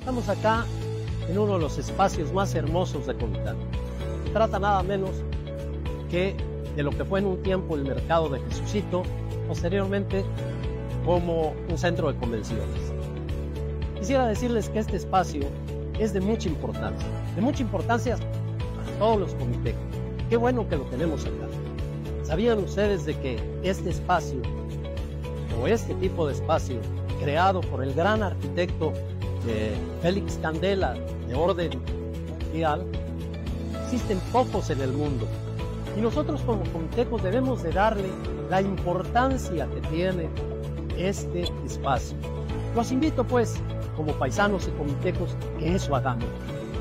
Estamos acá en uno de los espacios más hermosos de Comitán. Se trata nada menos que de lo que fue en un tiempo el mercado de Jesucito, posteriormente como un centro de convenciones. Quisiera decirles que este espacio es de mucha importancia, de mucha importancia a todos los comités. Qué bueno que lo tenemos acá. ¿Sabían ustedes de que este espacio o este tipo de espacio creado por el gran arquitecto eh, Félix Candela de orden mundial, existen pocos en el mundo. Y nosotros como comitecos debemos de darle la importancia que tiene este espacio. Los invito pues, como paisanos y comitecos, que eso hagamos.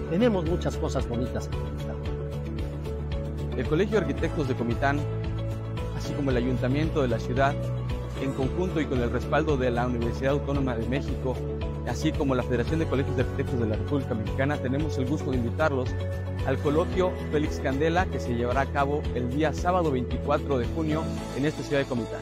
Tenemos muchas cosas bonitas que contar. El Colegio de Arquitectos de Comitán, así como el Ayuntamiento de la ciudad, en conjunto y con el respaldo de la Universidad Autónoma de México, así como la Federación de Colegios de Arquitectos de la República Mexicana, tenemos el gusto de invitarlos al coloquio Félix Candela que se llevará a cabo el día sábado 24 de junio en esta ciudad de Comitán.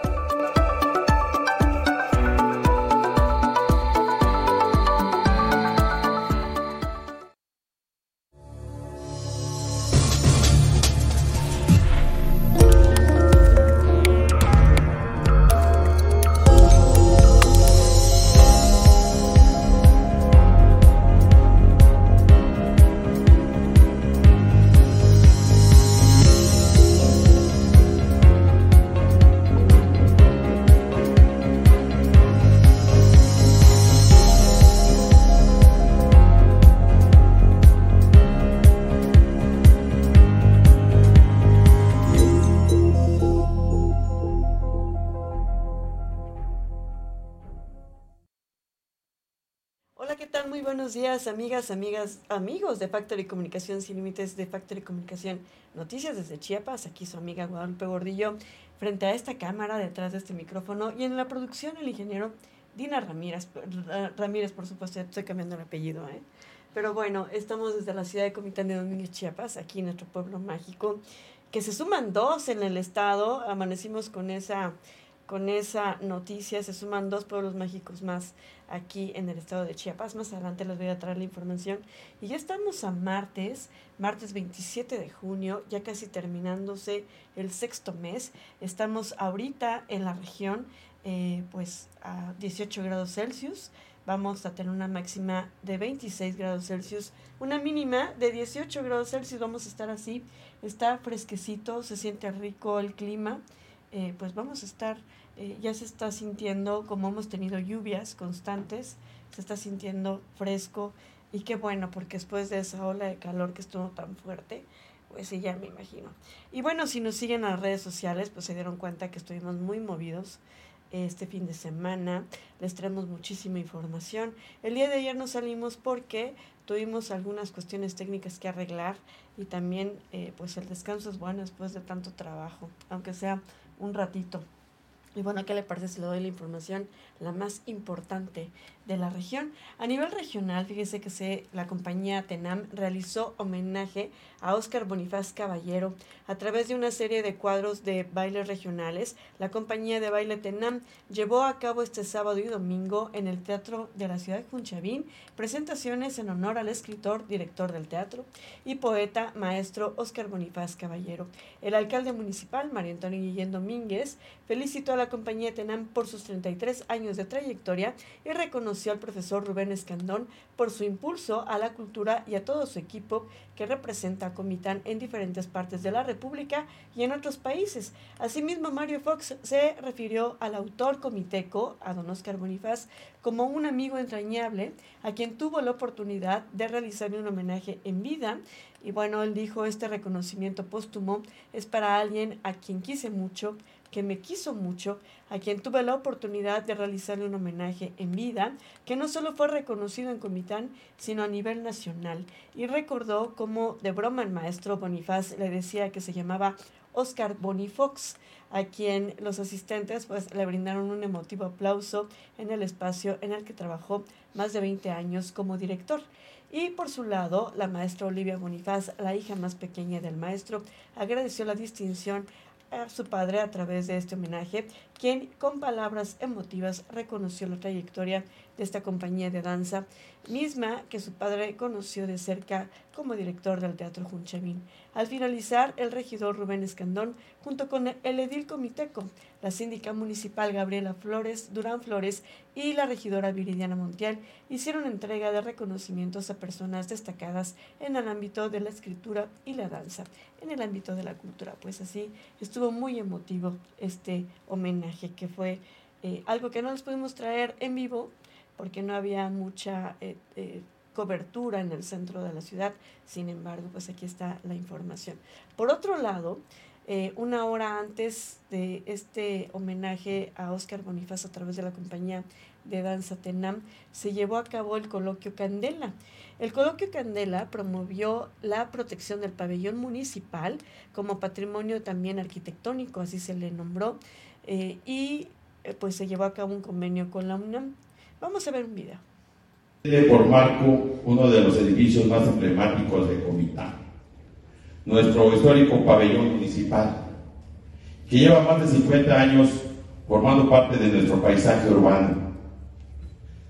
632 6661. días, amigas, amigas, amigos de Factory Comunicación Sin Límites, de Factory Comunicación Noticias desde Chiapas. Aquí su amiga Guadalupe Gordillo, frente a esta cámara, detrás de este micrófono. Y en la producción, el ingeniero Dina Ramírez, Ramírez, por supuesto, estoy cambiando el apellido, ¿eh? Pero bueno, estamos desde la ciudad de Comitán de Domínguez, Chiapas, aquí en nuestro pueblo mágico, que se suman dos en el estado. Amanecimos con esa con esa noticia se suman dos pueblos mágicos más aquí en el estado de Chiapas. Más adelante les voy a traer la información. Y ya estamos a martes, martes 27 de junio, ya casi terminándose el sexto mes. Estamos ahorita en la región, eh, pues a 18 grados Celsius. Vamos a tener una máxima de 26 grados Celsius, una mínima de 18 grados Celsius. Vamos a estar así. Está fresquecito, se siente rico el clima. Eh, pues vamos a estar eh, ya se está sintiendo, como hemos tenido lluvias constantes, se está sintiendo fresco y qué bueno, porque después de esa ola de calor que estuvo tan fuerte, pues sí, ya me imagino. Y bueno, si nos siguen en las redes sociales, pues se dieron cuenta que estuvimos muy movidos este fin de semana. Les traemos muchísima información. El día de ayer nos salimos porque tuvimos algunas cuestiones técnicas que arreglar y también eh, pues el descanso es bueno después de tanto trabajo, aunque sea un ratito. Y bueno, ¿qué le parece si le doy la información, la más importante de la región? A nivel regional, fíjese que se, la compañía Tenam realizó homenaje a Óscar Bonifaz Caballero a través de una serie de cuadros de bailes regionales. La compañía de baile Tenam llevó a cabo este sábado y domingo en el Teatro de la Ciudad de Junchavín presentaciones en honor al escritor, director del teatro y poeta maestro Óscar Bonifaz Caballero. El alcalde municipal, María Antonio Guillén Domínguez, felicitó a la compañía Tenam por sus 33 años de trayectoria y reconoció al profesor Rubén Escandón por su impulso a la cultura y a todo su equipo que representa a Comitán en diferentes partes de la República y en otros países. Asimismo, Mario Fox se refirió al autor comiteco, a don Oscar Bonifaz, como un amigo entrañable a quien tuvo la oportunidad de realizar un homenaje en vida Y bueno, él dijo, este reconocimiento póstumo es para alguien a quien quise mucho, que me quiso mucho, a quien tuve la oportunidad de realizarle un homenaje en vida, que no solo fue reconocido en Comitán, sino a nivel nacional. Y recordó cómo de broma el maestro Bonifaz le decía que se llamaba Oscar Bonifox, a quien los asistentes pues, le brindaron un emotivo aplauso en el espacio en el que trabajó más de 20 años como director. Y por su lado, la maestra Olivia Bonifaz, la hija más pequeña del maestro, agradeció la distinción a su padre a través de este homenaje, quien con palabras emotivas reconoció la trayectoria de esta compañía de danza, misma que su padre conoció de cerca como director del Teatro Junchavín. Al finalizar, el regidor Rubén Escandón, junto con el edil comiteco, la síndica municipal Gabriela Flores, Durán Flores y la regidora Viridiana Montiel, hicieron entrega de reconocimientos a personas destacadas en el ámbito de la escritura y la danza, en el ámbito de la cultura. Pues así estuvo muy emotivo este homenaje, que fue eh, algo que no les pudimos traer en vivo porque no había mucha... Eh, eh, cobertura en el centro de la ciudad. Sin embargo, pues aquí está la información. Por otro lado, una hora antes de este homenaje a Oscar Bonifaz a través de la compañía de danza Tenam, se llevó a cabo el coloquio Candela. El coloquio Candela promovió la protección del pabellón municipal como patrimonio también arquitectónico, así se le nombró, eh, y eh, pues se llevó a cabo un convenio con la UNAM. Vamos a ver un video. Tiene por marco uno de los edificios más emblemáticos de Comitán, nuestro histórico pabellón municipal, que lleva más de 50 años formando parte de nuestro paisaje urbano.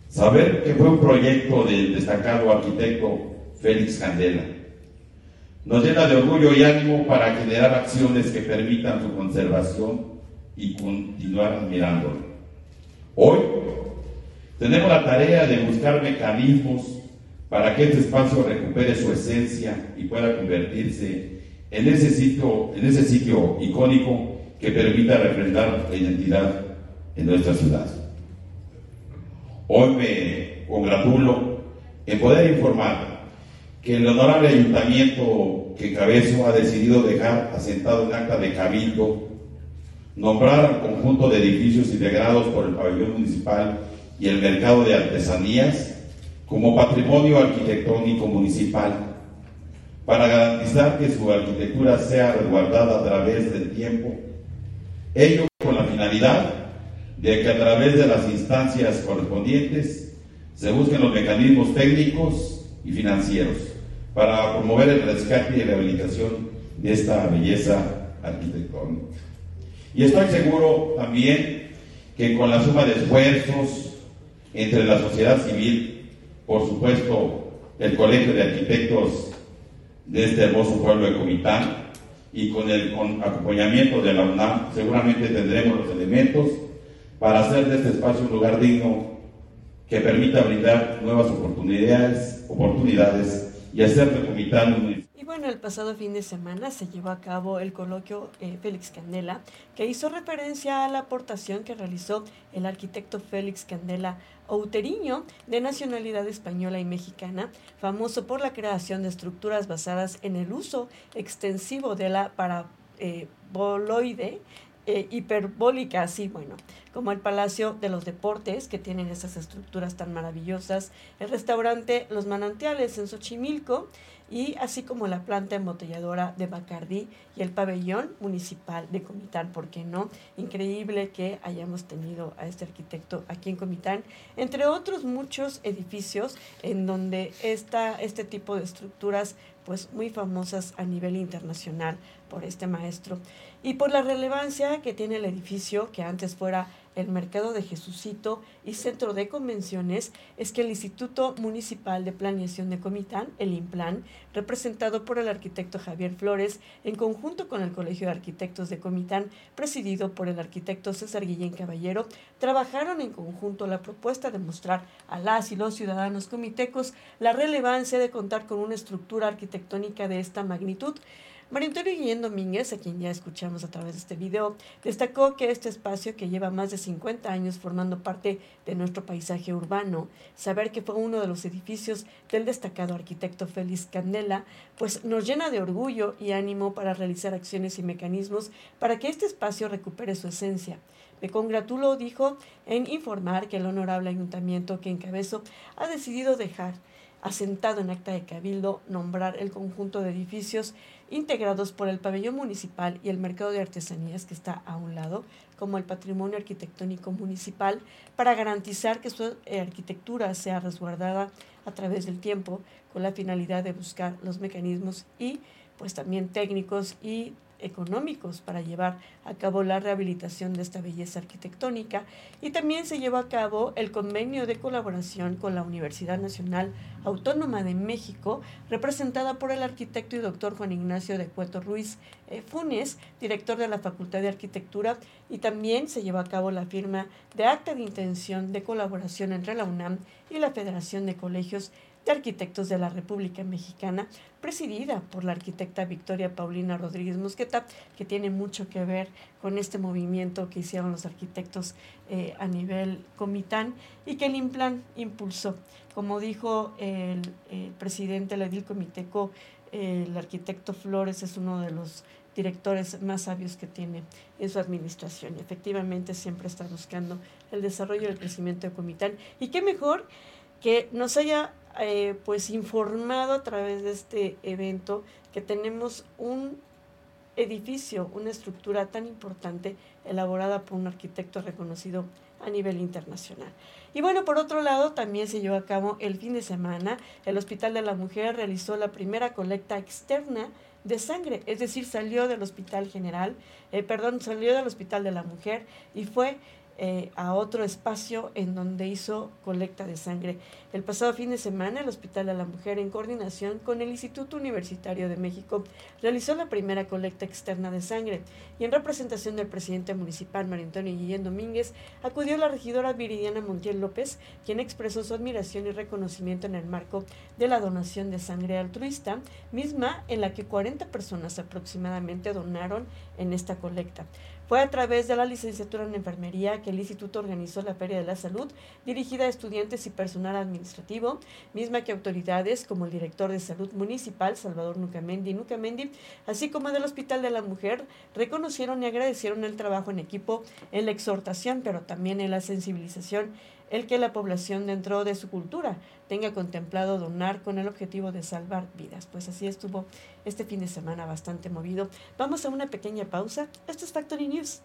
Saber que fue un proyecto del destacado arquitecto Félix Candela nos llena de orgullo y ánimo para generar acciones que permitan su conservación y continuar admirándolo. Hoy tenemos la tarea de buscar mecanismos para que este espacio recupere su esencia y pueda convertirse en ese sitio, en ese sitio icónico que permita representar la identidad en nuestra ciudad. Hoy me congratulo en poder informar que el honorable ayuntamiento que cabezo ha decidido dejar asentado en acta de cabildo nombrar al conjunto de edificios integrados por el pabellón municipal y el mercado de artesanías como patrimonio arquitectónico municipal para garantizar que su arquitectura sea resguardada a través del tiempo, ello con la finalidad de que a través de las instancias correspondientes se busquen los mecanismos técnicos y financieros para promover el rescate y rehabilitación de esta belleza arquitectónica. Y estoy seguro también que con la suma de esfuerzos, entre la sociedad civil, por supuesto, el Colegio de Arquitectos de este hermoso pueblo de Comitán y con el acompañamiento de la UNAM, seguramente tendremos los elementos para hacer de este espacio un lugar digno que permita brindar nuevas oportunidades, oportunidades y hacer de Comitán un bueno, el pasado fin de semana se llevó a cabo el coloquio eh, Félix Candela, que hizo referencia a la aportación que realizó el arquitecto Félix Candela Outeriño, de nacionalidad española y mexicana, famoso por la creación de estructuras basadas en el uso extensivo de la paraboloide eh, hiperbólica, así bueno, como el Palacio de los Deportes, que tienen esas estructuras tan maravillosas, el restaurante Los Manantiales en Xochimilco, y así como la planta embotelladora de Bacardí y el pabellón municipal de Comitán, ¿por qué no? Increíble que hayamos tenido a este arquitecto aquí en Comitán, entre otros muchos edificios en donde está este tipo de estructuras pues muy famosas a nivel internacional por este maestro y por la relevancia que tiene el edificio que antes fuera el Mercado de Jesucito y Centro de Convenciones es que el Instituto Municipal de Planeación de Comitán, el IMPLAN, representado por el arquitecto Javier Flores, en conjunto con el Colegio de Arquitectos de Comitán, presidido por el arquitecto César Guillén Caballero, trabajaron en conjunto la propuesta de mostrar a las y los ciudadanos comitecos la relevancia de contar con una estructura arquitectónica de esta magnitud María Antonio Guillén Domínguez, a quien ya escuchamos a través de este video, destacó que este espacio que lleva más de 50 años formando parte de nuestro paisaje urbano, saber que fue uno de los edificios del destacado arquitecto Félix Candela, pues nos llena de orgullo y ánimo para realizar acciones y mecanismos para que este espacio recupere su esencia. Me congratulo, dijo, en informar que el honorable ayuntamiento que encabezó ha decidido dejar asentado en acta de cabildo nombrar el conjunto de edificios integrados por el pabellón municipal y el mercado de artesanías que está a un lado, como el patrimonio arquitectónico municipal, para garantizar que su arquitectura sea resguardada a través del tiempo, con la finalidad de buscar los mecanismos y pues también técnicos y económicos para llevar a cabo la rehabilitación de esta belleza arquitectónica. Y también se llevó a cabo el convenio de colaboración con la Universidad Nacional Autónoma de México, representada por el arquitecto y doctor Juan Ignacio de Cueto Ruiz eh, Funes, director de la Facultad de Arquitectura, y también se llevó a cabo la firma de acta de intención de colaboración entre la UNAM y la Federación de Colegios de Arquitectos de la República Mexicana, presidida por la arquitecta Victoria Paulina Rodríguez Mosqueta, que tiene mucho que ver con este movimiento que hicieron los arquitectos eh, a nivel comitán y que el IMPLAN impulsó. Como dijo el, presidente del Edil Comiteco, el arquitecto Flores es uno de los directores más sabios que tiene en su administración. Y efectivamente siempre está buscando el desarrollo y el crecimiento de Comitán. Y qué mejor que nos haya eh, pues informado a través de este evento que tenemos un edificio, una estructura tan importante elaborada por un arquitecto reconocido a nivel internacional. Y bueno, por otro lado, también se llevó a cabo el fin de semana, el Hospital de la Mujer realizó la primera colecta externa de sangre, es decir, salió del Hospital General, eh, perdón, salió del Hospital de la Mujer y fue eh, a otro espacio en donde hizo colecta de sangre. El pasado fin de semana, el Hospital de la Mujer, en coordinación con el Instituto Universitario de México, realizó la primera colecta externa de sangre y en representación del presidente municipal, María Antonio Guillén Domínguez, acudió la regidora Viridiana Montiel López, quien expresó su admiración y reconocimiento en el marco de la donación de sangre altruista, misma en la que 40 personas aproximadamente donaron en esta colecta. Fue a través de la licenciatura en enfermería que el instituto organizó la Feria de la Salud, dirigida a estudiantes y personal administrativo, misma que autoridades como el director de salud municipal, Salvador Nucamendi Nucamendi, así como del Hospital de la Mujer, reconocieron y agradecieron el trabajo en equipo en la exhortación, pero también en la sensibilización el que la población dentro de su cultura tenga contemplado donar con el objetivo de salvar vidas. Pues así estuvo este fin de semana bastante movido. Vamos a una pequeña pausa. Esto es Factory News.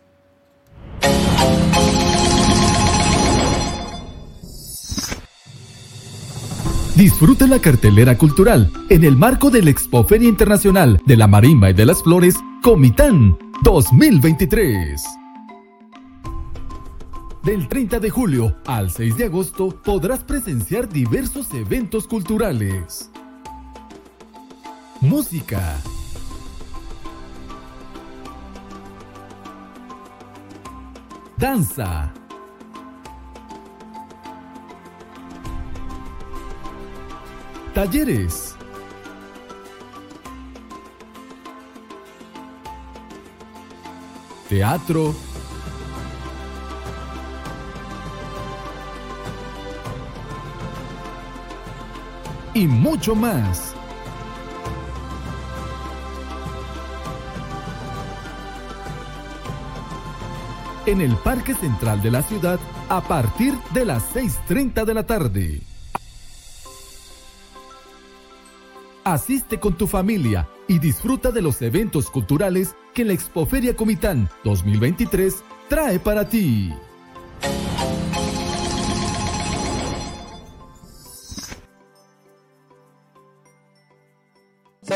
Disfruta la cartelera cultural en el marco de la Expoferia Internacional de la Marimba y de las Flores Comitán 2023. Del 30 de julio al 6 de agosto podrás presenciar diversos eventos culturales. Música. Danza. Talleres. Teatro y mucho más. En el Parque Central de la ciudad a partir de las 6.30 de la tarde. Asiste con tu familia y disfruta de los eventos culturales que la Expoferia Comitán 2023 trae para ti.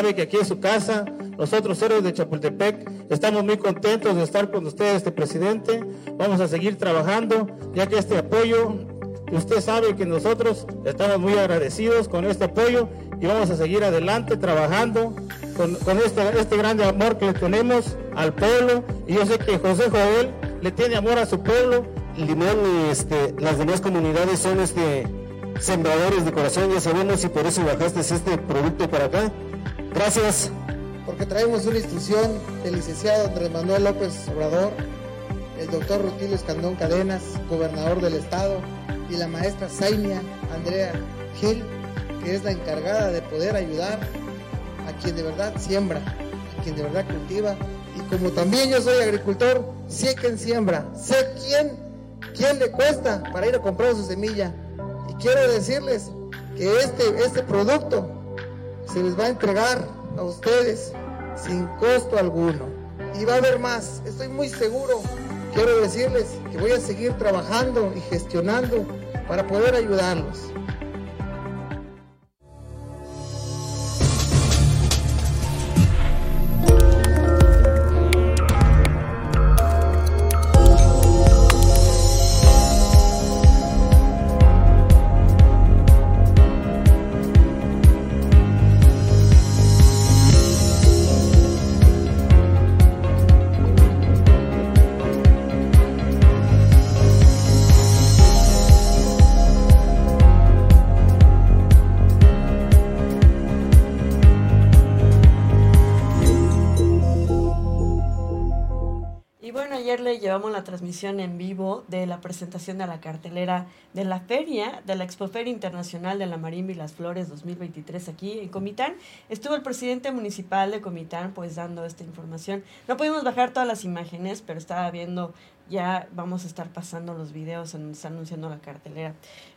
Sabe que aquí es su casa. Nosotros, héroes de Chapultepec, estamos muy contentos de estar con ustedes, este presidente. Vamos a seguir trabajando, ya que este apoyo, usted sabe que nosotros estamos muy agradecidos con este apoyo y vamos a seguir adelante trabajando con, este, este grande amor que le tenemos al pueblo. Y yo sé que José Joel le tiene amor a su pueblo. Limón y este, las demás comunidades son este, sembradores de corazón, ya sabemos, y por eso bajaste este producto para acá. Gracias porque traemos una instrucción del licenciado Andrés Manuel López Obrador, el doctor Rutilio Escandón Cadenas, gobernador del estado, y la maestra Zainia Andrea Gil, que es la encargada de poder ayudar a quien de verdad siembra, a quien de verdad cultiva. Y como también yo soy agricultor, sé quién siembra, sé quién, quién le cuesta para ir a comprar su semilla. Y quiero decirles que este, este producto se les va a entregar a ustedes sin costo alguno. Y va a haber más, estoy muy seguro. Quiero decirles que voy a seguir trabajando y gestionando para poder ayudarlos. Transmisión en vivo de la presentación de la cartelera de la feria, de la Expoferia Internacional de la Marimba y las Flores 2023 aquí en Comitán. Estuvo el presidente municipal de Comitán pues dando esta información. No pudimos bajar todas las imágenes, pero estaba viendo, ya vamos a estar pasando los videos en donde está anunciando la cartelera.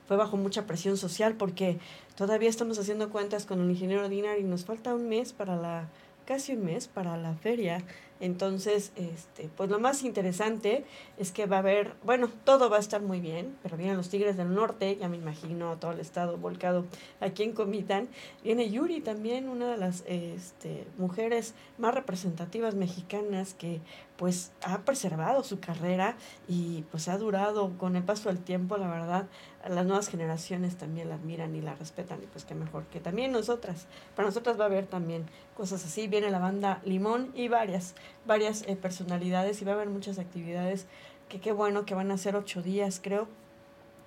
Fue bajo mucha presión social porque todavía estamos haciendo cuentas con el ingeniero Dinar y nos falta un mes para la casi un mes para la feria entonces, este, pues lo más interesante es que va a haber, bueno, todo va a estar muy bien, pero vienen los Tigres del Norte, ya me imagino todo el estado volcado aquí en Comitán. Viene Yuri también, una de las este, mujeres más representativas mexicanas que pues ha preservado su carrera y pues ha durado con el paso del tiempo, la verdad, las nuevas generaciones también la admiran y la respetan y pues qué mejor que también nosotras. Para nosotras va a haber también cosas así. Viene la banda Limón y varias, varias eh, personalidades y va a haber muchas actividades que qué bueno que van a ser ocho días creo,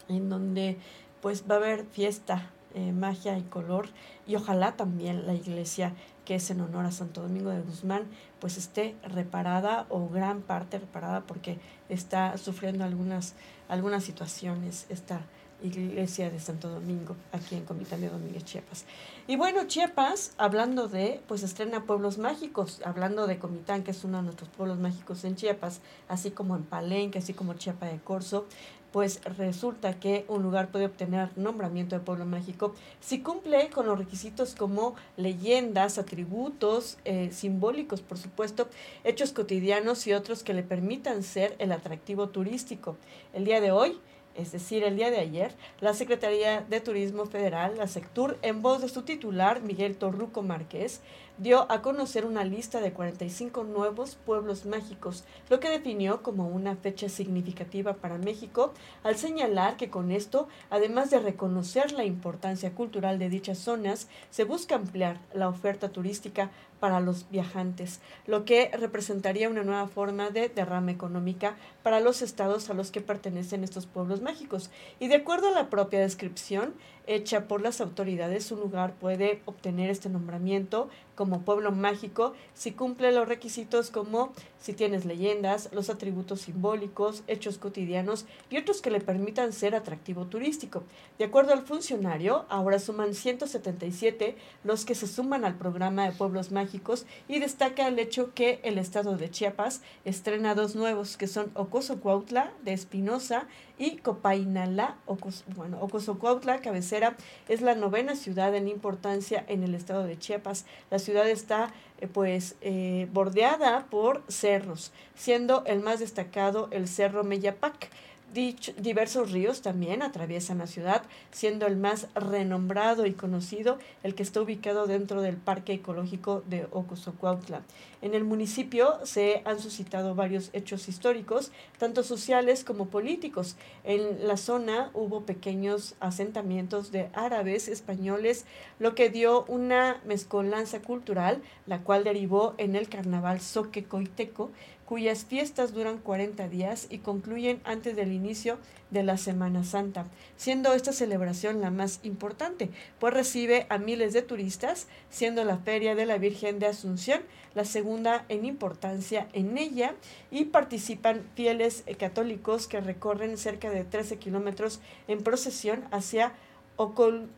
en donde pues va a haber fiesta, eh, magia y color y ojalá también la iglesia que es en honor a Santo Domingo de Guzmán, pues esté reparada o gran parte reparada porque está sufriendo algunas, algunas situaciones esta iglesia de Santo Domingo, aquí en Comitán de Domínguez, Chiapas. Y bueno, Chiapas, hablando de, pues estrena Pueblos Mágicos, hablando de Comitán, que es uno de nuestros pueblos mágicos en Chiapas, así como en Palenque, así como Chiapa de Corzo, pues resulta que un lugar puede obtener nombramiento de pueblo mágico si cumple con los requisitos como leyendas, atributos eh, simbólicos, por supuesto, hechos cotidianos y otros que le permitan ser el atractivo turístico. El día de hoy, es decir, el día de ayer, la Secretaría de Turismo Federal, la SECTUR, en voz de su titular, Miguel Torruco Márquez, dio a conocer una lista de 45 nuevos pueblos mágicos, lo que definió como una fecha significativa para México, al señalar que con esto, además de reconocer la importancia cultural de dichas zonas, se busca ampliar la oferta turística para los viajantes, lo que representaría una nueva forma de derrama económica para los estados a los que pertenecen estos pueblos mágicos. Y de acuerdo a la propia descripción, hecha por las autoridades, un lugar puede obtener este nombramiento como pueblo mágico si cumple los requisitos como si tienes leyendas, los atributos simbólicos, hechos cotidianos y otros que le permitan ser atractivo turístico. De acuerdo al funcionario, ahora suman 177 los que se suman al programa de pueblos mágicos y destaca el hecho que el estado de Chiapas estrena dos nuevos que son Ocoso Cuautla de Espinosa y Copainalá, bueno, Ocosocuautla, cabecera, es la novena ciudad en importancia en el estado de Chiapas. La ciudad está eh, pues eh, bordeada por cerros, siendo el más destacado el Cerro Meyapac diversos ríos también atraviesan la ciudad, siendo el más renombrado y conocido el que está ubicado dentro del Parque Ecológico de Ocosocuautla. En el municipio se han suscitado varios hechos históricos, tanto sociales como políticos. En la zona hubo pequeños asentamientos de árabes, españoles, lo que dio una mezcolanza cultural, la cual derivó en el carnaval soque coiteco, cuyas fiestas duran 40 días y concluyen antes del inicio de la Semana Santa, siendo esta celebración la más importante, pues recibe a miles de turistas, siendo la Feria de la Virgen de Asunción la segunda en importancia en ella, y participan fieles católicos que recorren cerca de 13 kilómetros en procesión hacia Ocoilapa,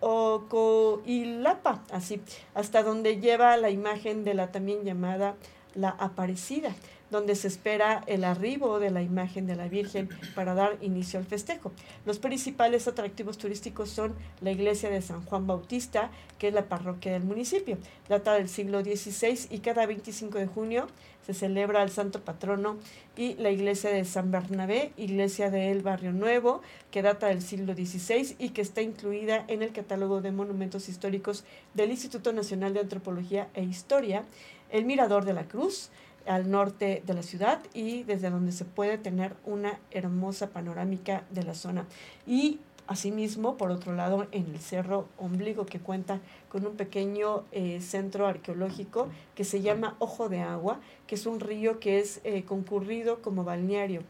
así, hasta donde lleva la imagen de la también llamada la Aparecida donde se espera el arribo de la imagen de la Virgen para dar inicio al festejo. Los principales atractivos turísticos son la iglesia de San Juan Bautista, que es la parroquia del municipio, data del siglo XVI y cada 25 de junio se celebra el santo patrono y la iglesia de San Bernabé, iglesia del Barrio Nuevo, que data del siglo XVI y que está incluida en el catálogo de monumentos históricos del Instituto Nacional de Antropología e Historia, el Mirador de la Cruz, al norte de la ciudad y desde donde se puede tener una hermosa panorámica de la zona. Y asimismo, por otro lado, en el Cerro Ombligo, que cuenta con un pequeño eh, centro arqueológico que se llama Ojo de Agua, que es un río que es eh, concurrido como balneario.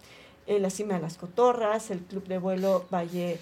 Eh, la cima de las cotorras, el club de vuelo Valle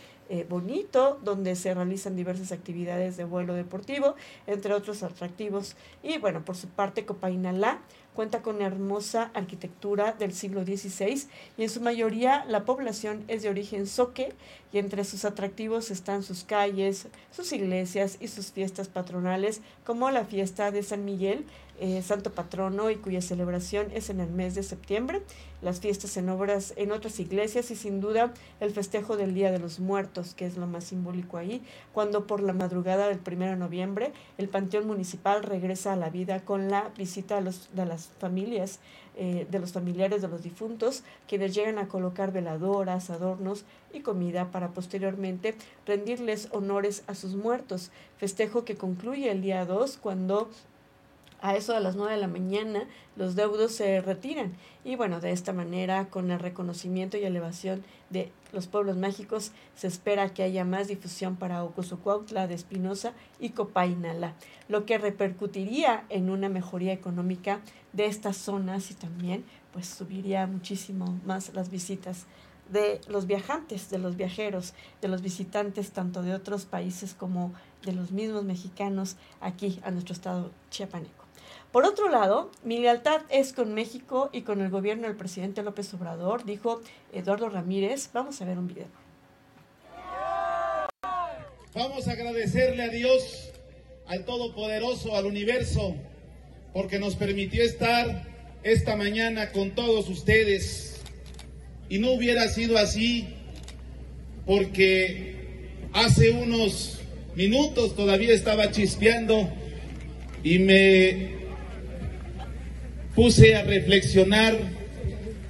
Bonito, donde se realizan diversas actividades de vuelo deportivo, entre otros atractivos. Y bueno, por su parte, Copainalá cuenta con hermosa arquitectura del siglo XVI y en su mayoría la población es de origen soque y entre sus atractivos están sus calles, sus iglesias y sus fiestas patronales como la fiesta de San Miguel, eh, santo patrono y cuya celebración es en el mes de septiembre, las fiestas en obras en otras iglesias y sin duda el festejo del Día de los Muertos, que es lo más simbólico ahí, cuando por la madrugada del 1 de noviembre el Panteón Municipal regresa a la vida con la visita a, los, las familias, eh, de los familiares de los difuntos, quienes llegan a colocar veladoras, adornos y comida para posteriormente rendirles honores a sus muertos, festejo que concluye el día 2 cuando a eso de las 9 de la mañana los deudos se retiran. Y bueno, de esta manera, con el reconocimiento y elevación de los pueblos mágicos, se espera que haya más difusión para Ocosocuautla de Espinosa y Copainala, lo que repercutiría en una mejoría económica de estas zonas y también pues subiría muchísimo más las visitas de los viajantes, de los viajeros, de los visitantes tanto de otros países como de los mismos mexicanos aquí a nuestro estado chiapaneco. Por otro lado, mi lealtad es con México y con el gobierno del presidente López Obrador, dijo Eduardo Ramírez. Vamos a ver un video. Vamos a agradecerle a Dios, al Todopoderoso, al universo, porque nos permitió estar esta mañana con todos ustedes. Y no hubiera sido así porque hace unos minutos todavía estaba chispeando y me puse a reflexionar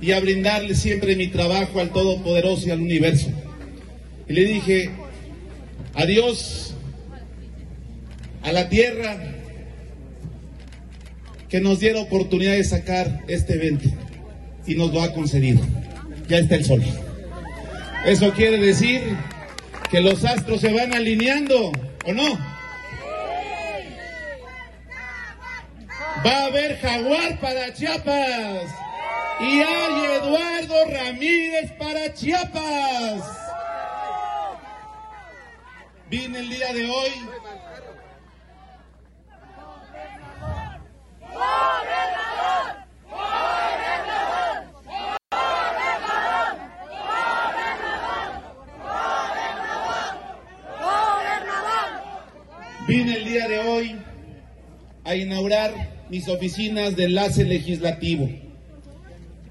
y a brindarle siempre mi trabajo al Todopoderoso y al universo. Y le dije, adiós a la tierra que nos diera oportunidad de sacar este evento y nos lo ha concedido. Ya está el sol. Eso quiere decir que los astros se van alineando, ¿o no? Va a haber jaguar para Chiapas. Y hay Eduardo Ramírez para Chiapas. Vine el día de hoy. Vine el día de hoy a inaugurar mis oficinas de enlace legislativo.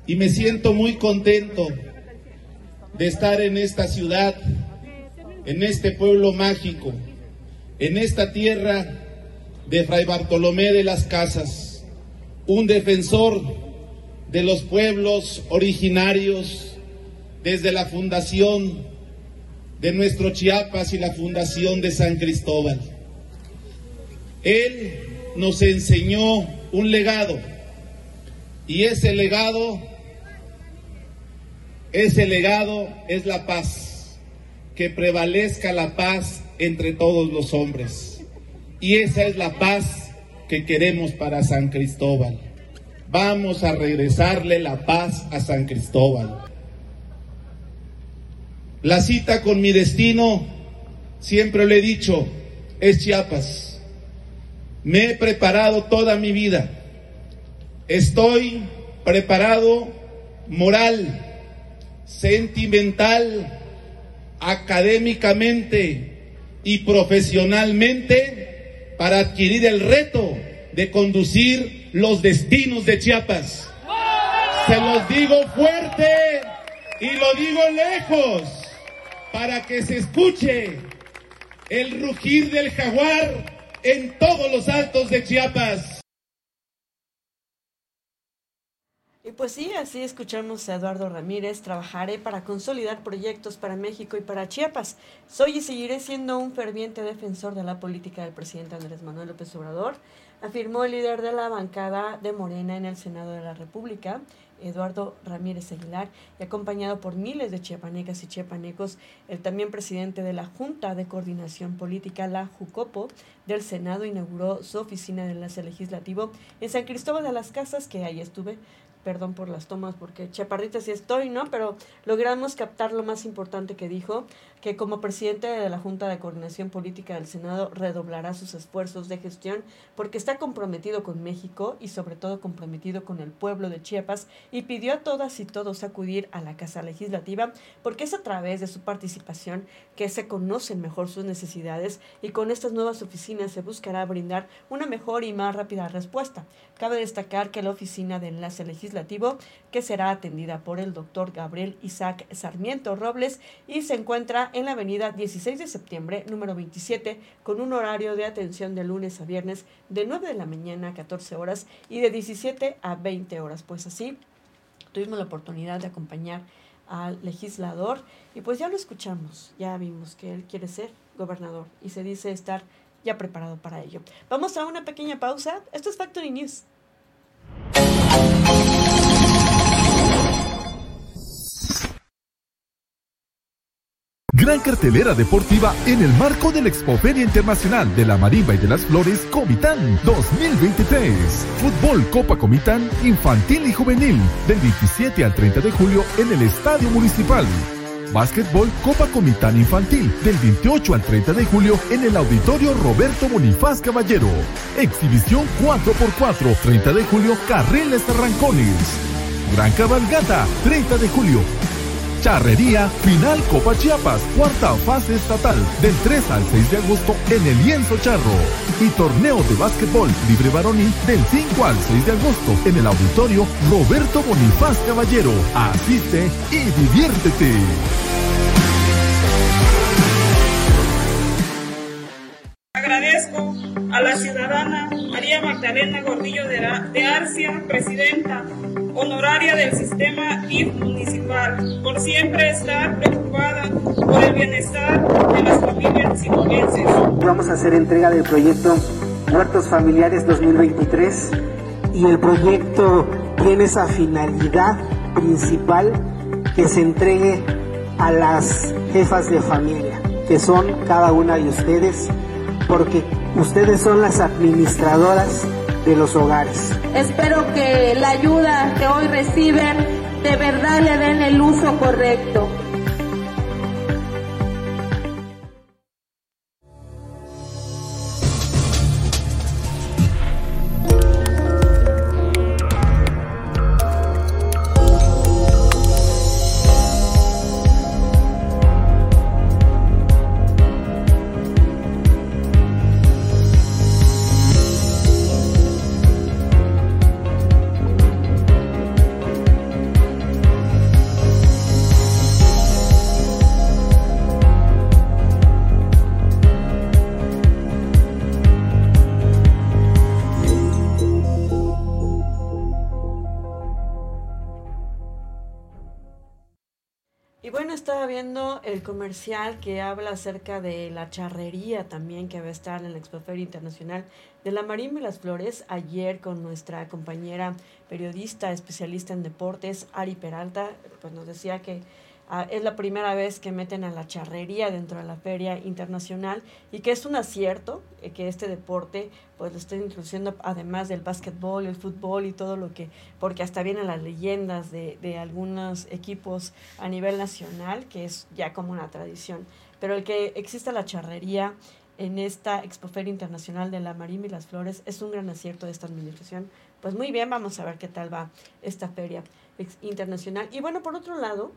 Y me siento muy contento de estar en esta ciudad, en este pueblo mágico, en esta tierra de Fray Bartolomé de las Casas, un defensor de los pueblos originarios desde la fundación de nuestro Chiapas y la fundación de San Cristóbal. Él nos enseñó un legado. Y ese legado, ese legado es la paz. Que prevalezca la paz entre todos los hombres. Y esa es la paz que queremos para San Cristóbal. vamos a regresarle la paz a San Cristóbal. La cita con mi destino, siempre lo he dicho, es Chiapas. Me he preparado toda mi vida. Estoy preparado moral, sentimental, académicamente y profesionalmente para adquirir el reto de conducir los destinos de Chiapas. Se los digo fuerte y lo digo lejos para que se escuche el rugir del jaguar en todos los altos de Chiapas. Y pues sí, así escuchamos a Eduardo Ramírez. Trabajaré para consolidar proyectos para México y para Chiapas. Soy y seguiré siendo un ferviente defensor de la política del presidente Andrés Manuel López Obrador, afirmó el líder de la bancada de Morena en el Senado de la República, Eduardo Ramírez Aguilar, y acompañado por miles de chiapanecas y chiapanecos, el también presidente de la Junta de Coordinación Política, la JUCOPO, del Senado, inauguró su oficina de enlace legislativo en San Cristóbal de las Casas, que ahí estuve perdón por las tomas porque chaparrita sí estoy, ¿no? Pero logramos captar lo más importante que dijo, que como presidente de la Junta de Coordinación Política del Senado redoblará sus esfuerzos de gestión porque está comprometido con México y sobre todo comprometido con el pueblo de Chiapas y pidió a todas y todos acudir a la Casa Legislativa porque es a través de su participación que se conocen mejor sus necesidades y con estas nuevas oficinas se buscará brindar una mejor y más rápida respuesta. Cabe destacar que la oficina de enlace legislativo, que será atendida por el doctor Gabriel Isaac Sarmiento Robles y se encuentra en la avenida 16 de septiembre, número 27, con un horario de atención de lunes a viernes de 9 de la mañana a 14 horas y de 17 a 20 horas. Pues así, tuvimos la oportunidad de acompañar al legislador y pues ya lo escuchamos, ya vimos que él quiere ser gobernador y se dice estar ya preparado para ello. Vamos a una pequeña pausa. Esto es Factory News. Gran cartelera deportiva en el marco de la Expoferia Internacional de la Marimba y de las Flores Comitán 2023. Fútbol Copa Comitán Infantil y Juvenil del 27 al 30 de julio en el Estadio Municipal. Básquetbol Copa Comitán Infantil del 28 al 30 de julio en el Auditorio Roberto Bonifaz Caballero. Exhibición 4x4 30 de julio Carriles Arrancones. Gran Cabalgata 30 de julio Charrería Final Copa Chiapas, cuarta fase estatal, del 3 al 6 de agosto en el Lienzo Charro. Y torneo de básquetbol libre varonil del 5 al 6 de agosto en el auditorio Roberto Bonifaz Caballero. Asiste y diviértete. Agradezco a la ciudadana María Magdalena Gordillo de, Arcia, presidenta honoraria del sistema IF municipal, por siempre estar preocupada por el bienestar de las familias sinaloenses. Vamos a hacer entrega del proyecto Huertos Familiares 2023 y el proyecto tiene esa finalidad principal que se entregue a las jefas de familia, que son cada una de ustedes, porque ustedes son las administradoras de los hogares. Espero que la ayuda que hoy reciben de verdad le den el uso correcto. El comercial que habla acerca de la charrería también que va a estar en la Expoferia Internacional de la Marín y las Flores ayer con nuestra compañera periodista especialista en deportes Ari Peralta, pues nos decía que Es la primera vez que meten a la charrería dentro de la feria internacional y que es un acierto eh, que este deporte pues lo estén introduciendo además del básquetbol, el fútbol y todo lo que, porque hasta vienen las leyendas de, de algunos equipos a nivel nacional, que es ya como una tradición. Pero el que exista la charrería en esta Expoferia Internacional de la Marimba y las Flores es un gran acierto de esta administración. Pues muy bien, vamos a ver qué tal va esta feria internacional. Y bueno, por otro lado,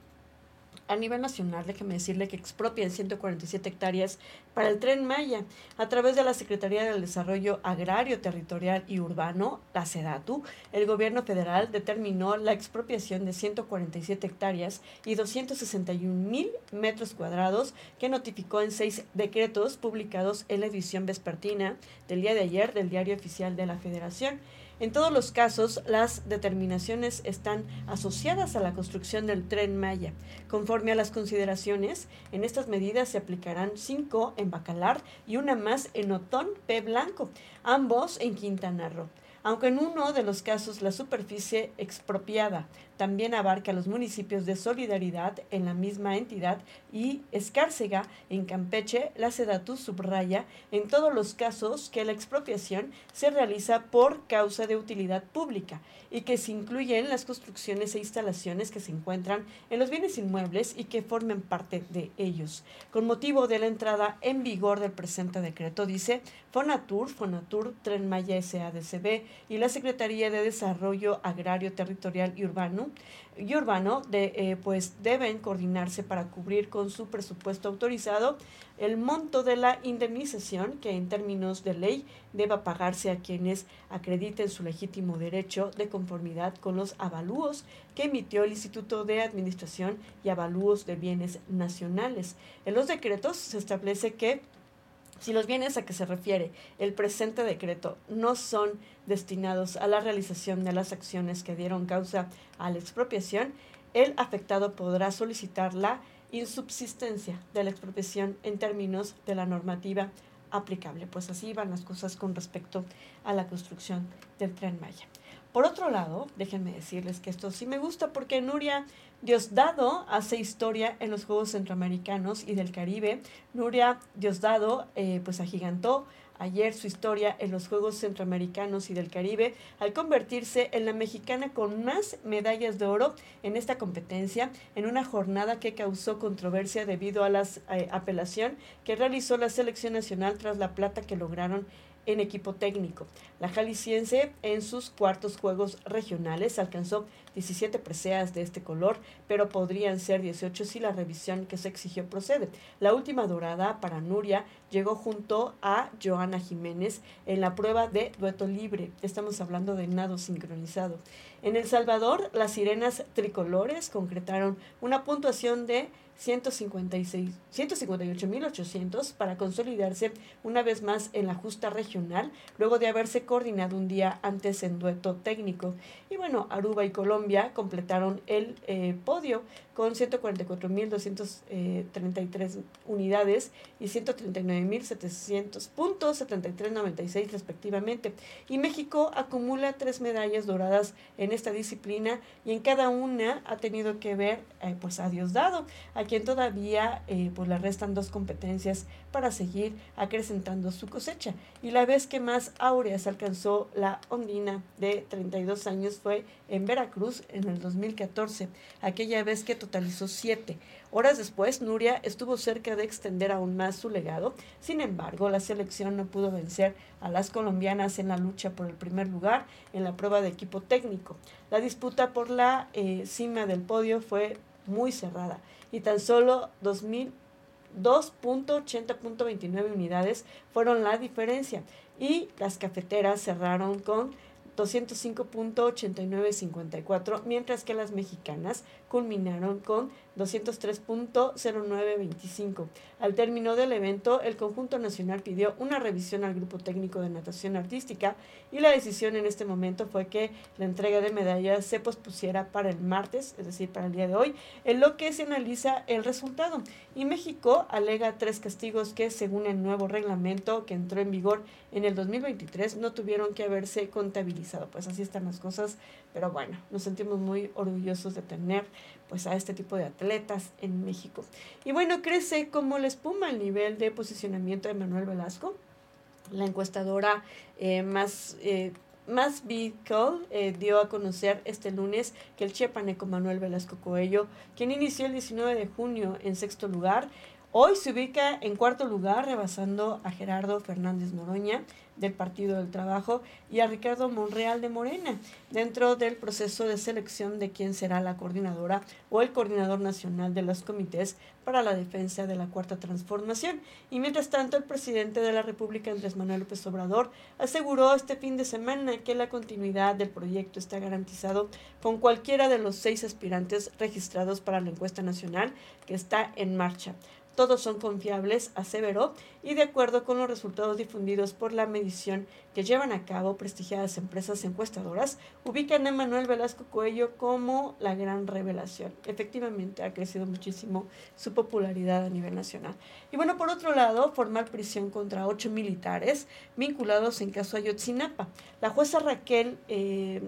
a nivel nacional, déjeme decirle que expropian 147 hectáreas para el tren Maya a través de la Secretaría del Desarrollo Agrario, Territorial y Urbano, la SEDATU. El gobierno federal determinó la expropiación de 147 hectáreas y 261 mil metros cuadrados que notificó en seis decretos publicados en la edición vespertina del día de ayer del Diario Oficial de la Federación. En todos los casos, las determinaciones están asociadas a la construcción del tren Maya. Conforme a las consideraciones, en estas medidas se aplicarán cinco en Bacalar y una más en Otón P. Blanco, ambos en Quintana Roo aunque en uno de los casos la superficie expropiada también abarca los municipios de Solidaridad en la misma entidad y Escárcega en Campeche, la Sedatu subraya en todos los casos que la expropiación se realiza por causa de utilidad pública y que se incluyen las construcciones e instalaciones que se encuentran en los bienes inmuebles y que formen parte de ellos. Con motivo de la entrada en vigor del presente decreto, dice Fonatur, Fonatur, Tren Maya SADCB y la Secretaría de Desarrollo Agrario, Territorial y Urbano, y urbano de, eh, pues deben coordinarse para cubrir con su presupuesto autorizado el monto de la indemnización que en términos de ley deba pagarse a quienes acrediten su legítimo derecho de conformidad con los avalúos que emitió el Instituto de Administración y Avalúos de Bienes Nacionales. En los decretos se establece que si los bienes a que se refiere el presente decreto no son destinados a la realización de las acciones que dieron causa a la expropiación, el afectado podrá solicitar la insubsistencia de la expropiación en términos de la normativa aplicable. Pues así van las cosas con respecto a la construcción del tren Maya. Por otro lado, déjenme decirles que esto sí me gusta porque Nuria Diosdado hace historia en los Juegos Centroamericanos y del Caribe. Nuria Diosdado eh, pues agigantó ayer su historia en los Juegos Centroamericanos y del Caribe al convertirse en la mexicana con más medallas de oro en esta competencia en una jornada que causó controversia debido a la eh, apelación que realizó la selección nacional tras la plata que lograron en equipo técnico. La jalisciense en sus cuartos juegos regionales alcanzó 17 preseas de este color, pero podrían ser 18 si la revisión que se exigió procede. La última dorada para Nuria llegó junto a Joana Jiménez en la prueba de dueto libre. Estamos hablando de nado sincronizado. En El Salvador, las sirenas tricolores concretaron una puntuación de 158.800 para consolidarse una vez más en la justa regional, luego de haberse coordinado un día antes en dueto técnico. Y bueno, Aruba y Colombia completaron el eh, podio con 144.233 unidades y 139.700 puntos, 73.96 respectivamente. Y México acumula tres medallas doradas en esta disciplina y en cada una ha tenido que ver eh, pues a Dios dado, a quien todavía eh, pues le restan dos competencias para seguir acrecentando su cosecha. Y la vez que más áureas alcanzó la ondina de 32 años fue en Veracruz en el 2014, aquella vez que totalizó siete. Horas después, Nuria estuvo cerca de extender aún más su legado. Sin embargo, la selección no pudo vencer a las colombianas en la lucha por el primer lugar en la prueba de equipo técnico. La disputa por la eh, cima del podio fue muy cerrada y tan solo 2.80.29 unidades fueron la diferencia. Y las cafeteras cerraron con 205.8954, mientras que las mexicanas culminaron con 203.0925. Al término del evento, el conjunto nacional pidió una revisión al grupo técnico de natación artística y la decisión en este momento fue que la entrega de medallas se pospusiera para el martes, es decir, para el día de hoy, en lo que se analiza el resultado. Y México alega tres castigos que, según el nuevo reglamento que entró en vigor en el 2023, no tuvieron que haberse contabilizado. Pues así están las cosas, pero bueno, nos sentimos muy orgullosos de tener pues a este tipo de atletas en México. Y bueno, crece como la espuma el nivel de posicionamiento de Manuel Velasco, la encuestadora eh, más eh, más eh, dio a conocer este lunes que el chiapaneco Manuel Velasco Coello, quien inició el 19 de junio en sexto lugar, hoy se ubica en cuarto lugar, rebasando a Gerardo Fernández Noroña, del Partido del Trabajo y a Ricardo Monreal de Morena dentro del proceso de selección de quién será la coordinadora o el coordinador nacional de los comités para la defensa de la cuarta transformación. Y mientras tanto, el presidente de la República, Andrés Manuel López Obrador, aseguró este fin de semana que la continuidad del proyecto está garantizado con cualquiera de los seis aspirantes registrados para la encuesta nacional que está en marcha todos son confiables, aseveró, y de acuerdo con los resultados difundidos por la medición que llevan a cabo prestigiadas empresas encuestadoras, ubican a Manuel Velasco Coello como la gran revelación. Efectivamente, ha crecido muchísimo su popularidad a nivel nacional. Y bueno, por otro lado, formar prisión contra ocho militares vinculados en caso Ayotzinapa. La jueza Raquel eh,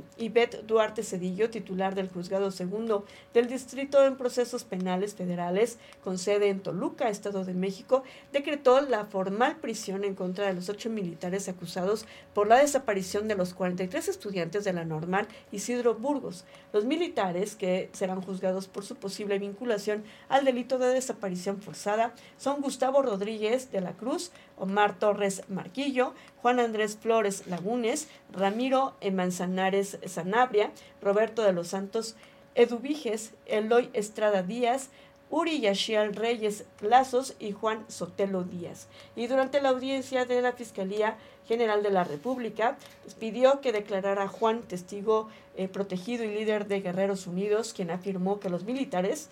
Duarte Cedillo, titular del Juzgado Segundo del Distrito en Procesos Penales Federales, con sede en Toluca, Estado de México, decretó la formal prisión en contra de los ocho militares acusados por la desaparición de los 43 estudiantes de la normal Isidro Burgos. Los militares, que serán juzgados por su posible vinculación al delito de desaparición forzada, son Gustavo Rodríguez de la Cruz, Omar Torres Marquillo, Juan Andrés Flores Lagunes, Ramiro Manzanares Sanabria, Roberto de los Santos Eduviges, Eloy Estrada Díaz, Uri Yashial Reyes Lazos y Juan Sotelo Díaz. Y durante la audiencia de la Fiscalía General de la República, pidió que declarara a Juan testigo eh, protegido y líder de Guerreros Unidos, quien afirmó que los militares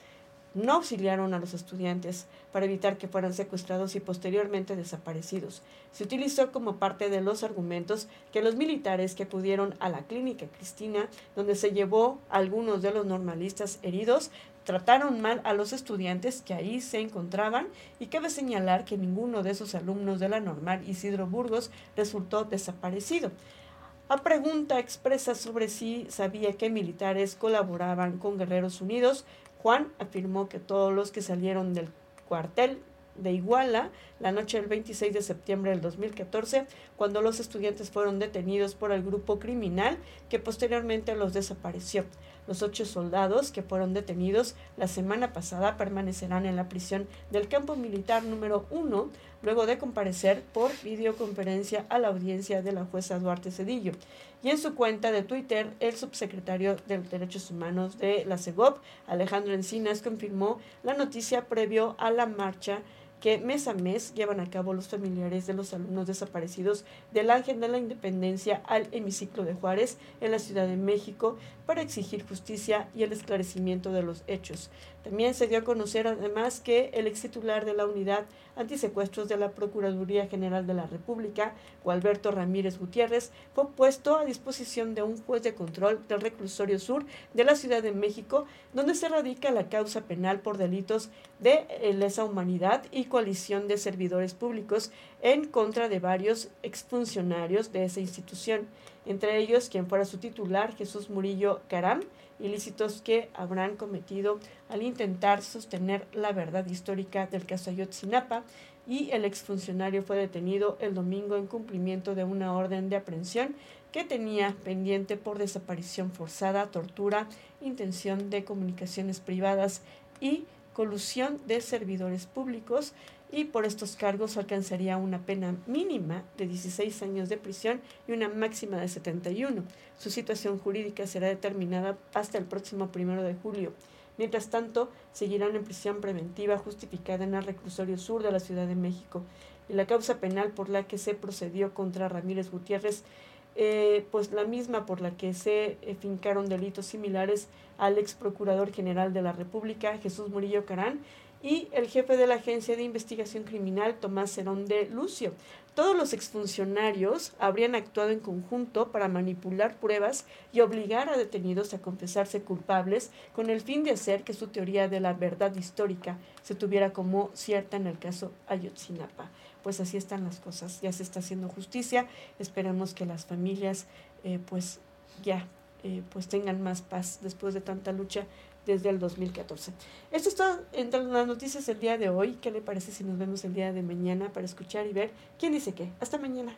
no auxiliaron a los estudiantes para evitar que fueran secuestrados y posteriormente desaparecidos. Se utilizó como parte de los argumentos que los militares que acudieron a la clínica Cristina, donde se llevó a algunos de los normalistas heridos, trataron mal a los estudiantes que ahí se encontraban y cabe señalar que ninguno de esos alumnos de la normal Isidro Burgos resultó desaparecido. A pregunta expresa sobre si sabía que militares colaboraban con Guerreros Unidos, Juan afirmó que todos los que salieron del cuartel de Iguala la noche del 26 de septiembre del 2014, cuando los estudiantes fueron detenidos por el grupo criminal que posteriormente los desapareció. Los ocho soldados que fueron detenidos la semana pasada permanecerán en la prisión del campo militar número uno, luego de comparecer por videoconferencia a la audiencia de la jueza Duarte Cedillo. Y en su cuenta de Twitter, el subsecretario de Derechos Humanos de la CEGOP, Alejandro Encinas, confirmó la noticia previo a la marcha que mes a mes llevan a cabo los familiares de los alumnos desaparecidos del Ángel de la Independencia al hemiciclo de Juárez en la Ciudad de México para exigir justicia y el esclarecimiento de los hechos. También se dio a conocer además que el ex titular de la unidad antisecuestros de la Procuraduría General de la República, Gualberto Ramírez Gutiérrez, fue puesto a disposición de un juez de control del reclusorio sur de la Ciudad de México, donde se radica la causa penal por delitos de lesa humanidad y coalición de servidores públicos en contra de varios exfuncionarios de esa institución, entre ellos quien fuera su titular, Jesús Murillo Caram, ilícitos que habrán cometido al intentar sostener la verdad histórica del caso Ayotzinapa y el exfuncionario fue detenido el domingo en cumplimiento de una orden de aprehensión que tenía pendiente por desaparición forzada, tortura, intención de comunicaciones privadas y colusión de servidores públicos y por estos cargos alcanzaría una pena mínima de 16 años de prisión y una máxima de 71. Su situación jurídica será determinada hasta el próximo primero de julio. Mientras tanto, seguirán en prisión preventiva justificada en el reclusorio sur de la Ciudad de México. Y la causa penal por la que se procedió contra Ramírez Gutiérrez, eh, pues la misma por la que se eh, fincaron delitos similares al ex procurador general de la República, Jesús Murillo Carán, y el jefe de la Agencia de Investigación Criminal, Tomás Cerón de Lucio. Todos los exfuncionarios habrían actuado en conjunto para manipular pruebas y obligar a detenidos a confesarse culpables con el fin de hacer que su teoría de la verdad histórica se tuviera como cierta en el caso Ayotzinapa. Pues así están las cosas, ya se está haciendo justicia, esperemos que las familias eh, pues ya eh, pues tengan más paz después de tanta lucha desde el 2014. Esto es todo entre las noticias del día de hoy. ¿Qué le parece si nos vemos el día de mañana para escuchar y ver quién dice qué? Hasta mañana.